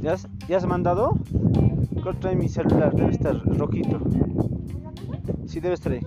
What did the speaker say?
¿Ya has, ¿Ya has mandado? ¿Cuál trae mi celular? Debe estar rojito. Sí, debe estar ahí.